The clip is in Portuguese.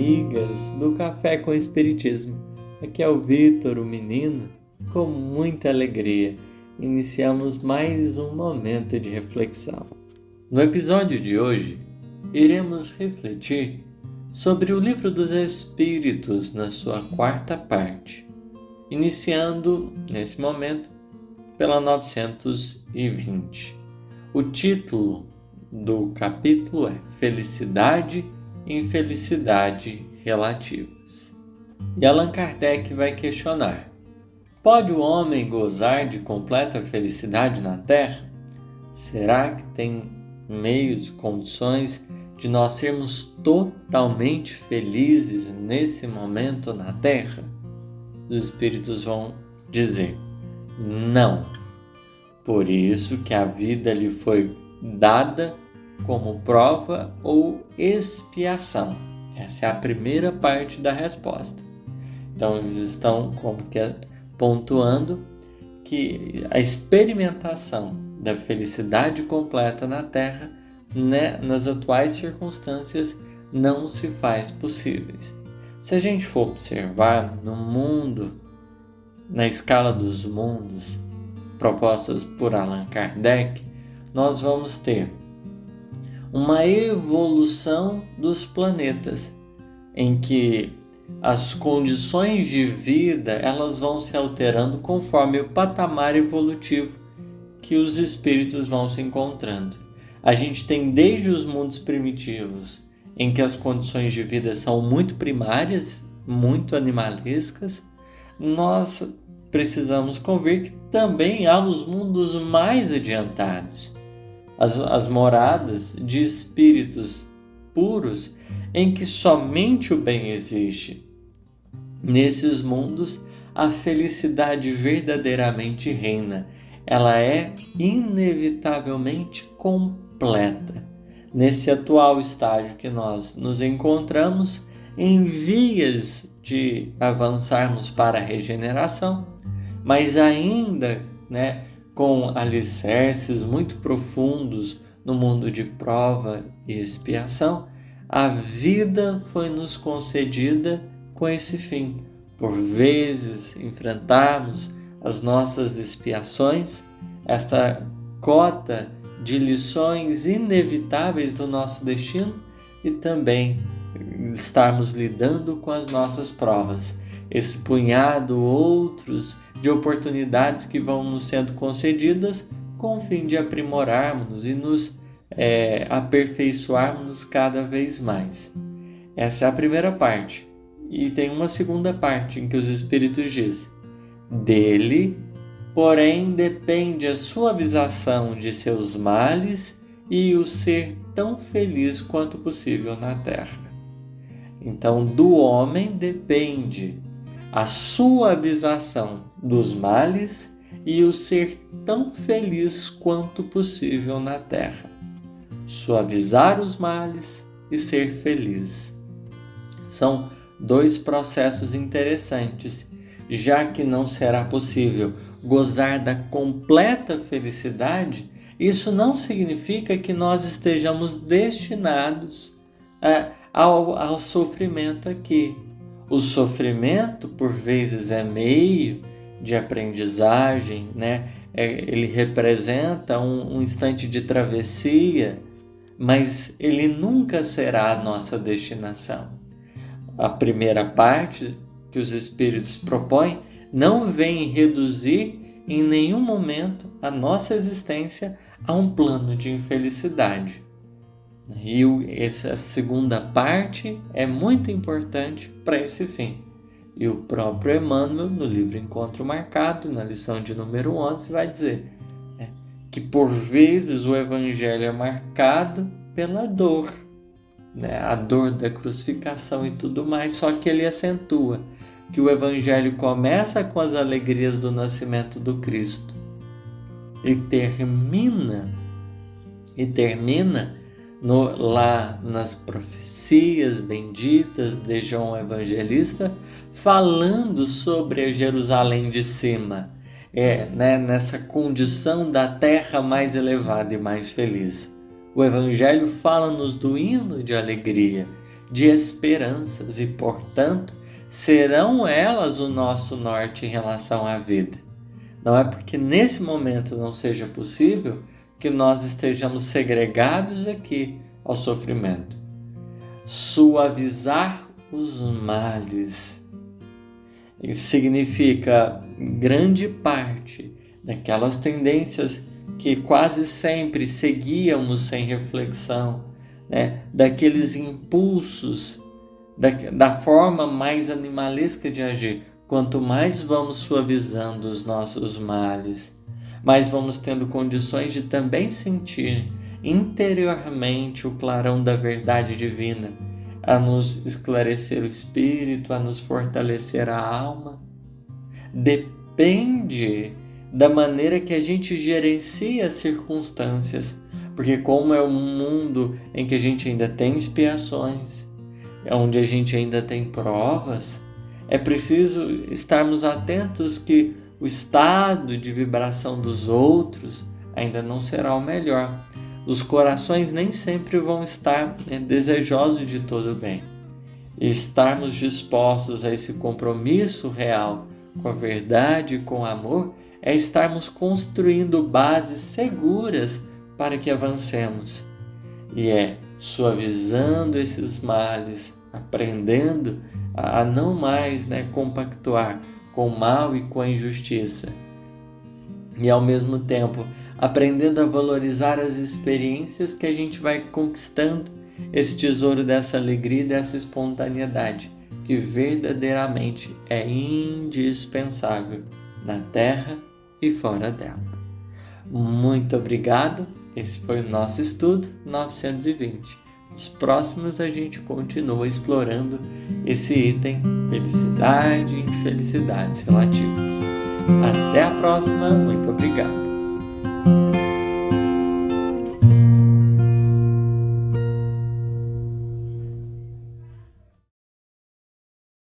amigas do Café com Espiritismo. Aqui é o Vitor, o menino. Com muita alegria, iniciamos mais um momento de reflexão. No episódio de hoje, iremos refletir sobre o Livro dos Espíritos na sua quarta parte, iniciando, nesse momento, pela 920. O título do capítulo é Felicidade e Infelicidade Relativas. E Allan Kardec vai questionar: Pode o homem gozar de completa felicidade na Terra? Será que tem meios e condições de nós sermos totalmente felizes nesse momento na Terra? Os Espíritos vão dizer: não. Por isso que a vida lhe foi dada como prova ou expiação. Essa é a primeira parte da resposta. Então eles estão como que pontuando que a experimentação da felicidade completa na Terra, né, nas atuais circunstâncias, não se faz possíveis. Se a gente for observar no mundo, na escala dos mundos propostas por Allan Kardec, nós vamos ter uma evolução dos planetas em que as condições de vida elas vão se alterando conforme o patamar evolutivo que os espíritos vão se encontrando. A gente tem desde os mundos primitivos, em que as condições de vida são muito primárias, muito animalescas, nós precisamos convir que também há os mundos mais adiantados, as, as moradas de espíritos puros em que somente o bem existe. Nesses mundos, a felicidade verdadeiramente reina. Ela é inevitavelmente completa. Nesse atual estágio que nós nos encontramos, em vias de avançarmos para a regeneração, mas ainda né, com alicerces muito profundos no mundo de prova e expiação, a vida foi nos concedida com esse fim. Por vezes enfrentarmos as nossas expiações, esta cota de lições inevitáveis do nosso destino e também estarmos lidando com as nossas provas. Esse punhado outros de oportunidades que vão nos sendo concedidas com o fim de aprimorarmos e nos é, aperfeiçoarmos cada vez mais. Essa é a primeira parte. E tem uma segunda parte em que os Espíritos dizem: dele, porém, depende a suavização de seus males e o ser tão feliz quanto possível na terra. Então, do homem depende a suavização dos males e o ser tão feliz quanto possível na terra. Suavizar os males e ser feliz. São dois processos interessantes, já que não será possível gozar da completa felicidade, isso não significa que nós estejamos destinados a, ao, ao sofrimento aqui o sofrimento, por vezes, é meio de aprendizagem, né? É, ele representa um, um instante de travessia, mas ele nunca será a nossa destinação. A primeira parte que os Espíritos propõem não vem reduzir em nenhum momento a nossa existência a um plano de infelicidade. E essa segunda parte é muito importante para esse fim. E o próprio Emmanuel, no livro Encontro Marcado, na lição de número 11, vai dizer né, que por vezes o Evangelho é marcado pela dor, né, a dor da crucificação e tudo mais, só que ele acentua que o Evangelho começa com as alegrias do nascimento do Cristo e termina e termina no, lá nas profecias benditas de João Evangelista, falando sobre a Jerusalém de cima, é, né, nessa condição da terra mais elevada e mais feliz. O Evangelho fala-nos do hino de alegria, de esperanças e, portanto, serão elas o nosso norte em relação à vida. Não é porque nesse momento não seja possível que nós estejamos segregados aqui ao sofrimento. Suavizar os males significa grande parte daquelas tendências que quase sempre seguíamos sem reflexão, né? daqueles impulsos, da, da forma mais animalesca de agir. Quanto mais vamos suavizando os nossos males, mais vamos tendo condições de também sentir interiormente o clarão da verdade divina, a nos esclarecer o espírito, a nos fortalecer a alma. Depende da maneira que a gente gerencia as circunstâncias, porque como é um mundo em que a gente ainda tem expiações, onde a gente ainda tem provas, é preciso estarmos atentos que o estado de vibração dos outros ainda não será o melhor. Os corações nem sempre vão estar né, desejosos de todo bem. E estarmos dispostos a esse compromisso real com a verdade e com o amor é estarmos construindo bases seguras para que avancemos. E é suavizando esses males, aprendendo a não mais né, compactuar com o mal e com a injustiça. E ao mesmo tempo, aprendendo a valorizar as experiências que a gente vai conquistando, esse tesouro dessa alegria e dessa espontaneidade, que verdadeiramente é indispensável na Terra e fora dela. Muito obrigado. Esse foi o nosso estudo 920. Nos próximos a gente continua explorando esse item felicidade e infelicidades relativas. Até a próxima, muito obrigado.